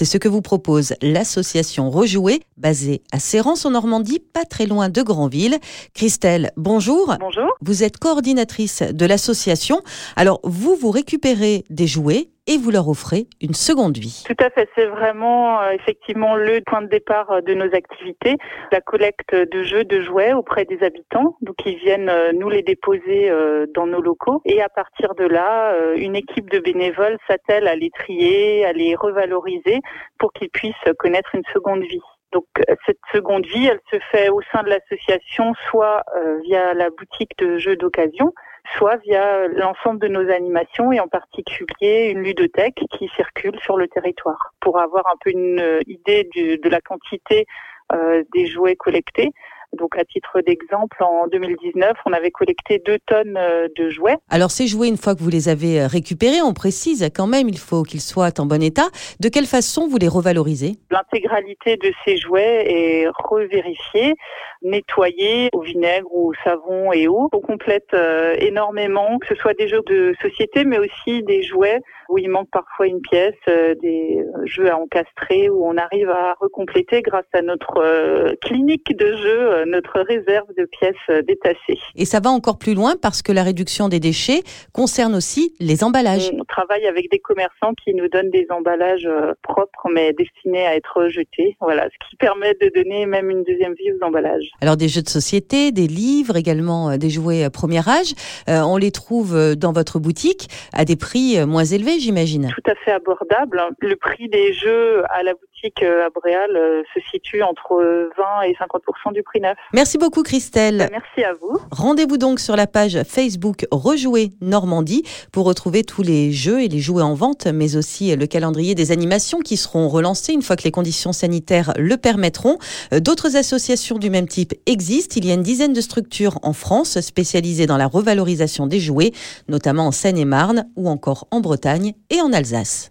C'est ce que vous propose l'association Rejouer, basée à Sérance en Normandie, pas très loin de Granville. Christelle, bonjour. Bonjour. Vous êtes coordinatrice de l'association. Alors, vous, vous récupérez des jouets et vous leur offrez une seconde vie. Tout à fait, c'est vraiment euh, effectivement le point de départ euh, de nos activités, la collecte de jeux, de jouets auprès des habitants. Donc ils viennent euh, nous les déposer dans nos locaux et à partir de là, une équipe de bénévoles s'attelle à les trier, à les revaloriser pour qu'ils puissent connaître une seconde vie. Donc cette seconde vie, elle se fait au sein de l'association, soit via la boutique de jeux d'occasion, soit via l'ensemble de nos animations et en particulier une ludothèque qui circule sur le territoire pour avoir un peu une idée de la quantité euh, des jouets collectés. Donc à titre d'exemple, en 2019, on avait collecté deux tonnes euh, de jouets. Alors ces jouets, une fois que vous les avez euh, récupérés, on précise quand même, il faut qu'ils soient en bon état. De quelle façon vous les revalorisez? L'intégralité de ces jouets est revérifiée, nettoyée au vinaigre, au savon et eau. On complète euh, énormément, que ce soit des jeux de société, mais aussi des jouets où il manque parfois une pièce, des jeux à encastrer, où on arrive à recompléter grâce à notre clinique de jeux notre réserve de pièces euh, détachées. Et ça va encore plus loin parce que la réduction des déchets concerne aussi les emballages. On travaille avec des commerçants qui nous donnent des emballages euh, propres mais destinés à être rejetés. Voilà, ce qui permet de donner même une deuxième vie aux emballages. Alors des jeux de société, des livres, également euh, des jouets premier âge, on les trouve dans votre boutique à des prix moins élevés, j'imagine. Tout à fait abordable. Le prix des jeux à la boutique à Bréal se situe entre 20 et 50 du prix neuf. Merci beaucoup Christelle. Bah, merci à vous. Rendez-vous donc sur la page Facebook Rejouer Normandie pour retrouver tous les jeux et les jouets en vente, mais aussi le calendrier des animations qui seront relancées une fois que les conditions sanitaires le permettront. D'autres associations du même type existent. Il y a une dizaine de structures en France spécialisées dans la revalorisation des jouets, notamment en Seine-et-Marne ou encore en Bretagne et en Alsace.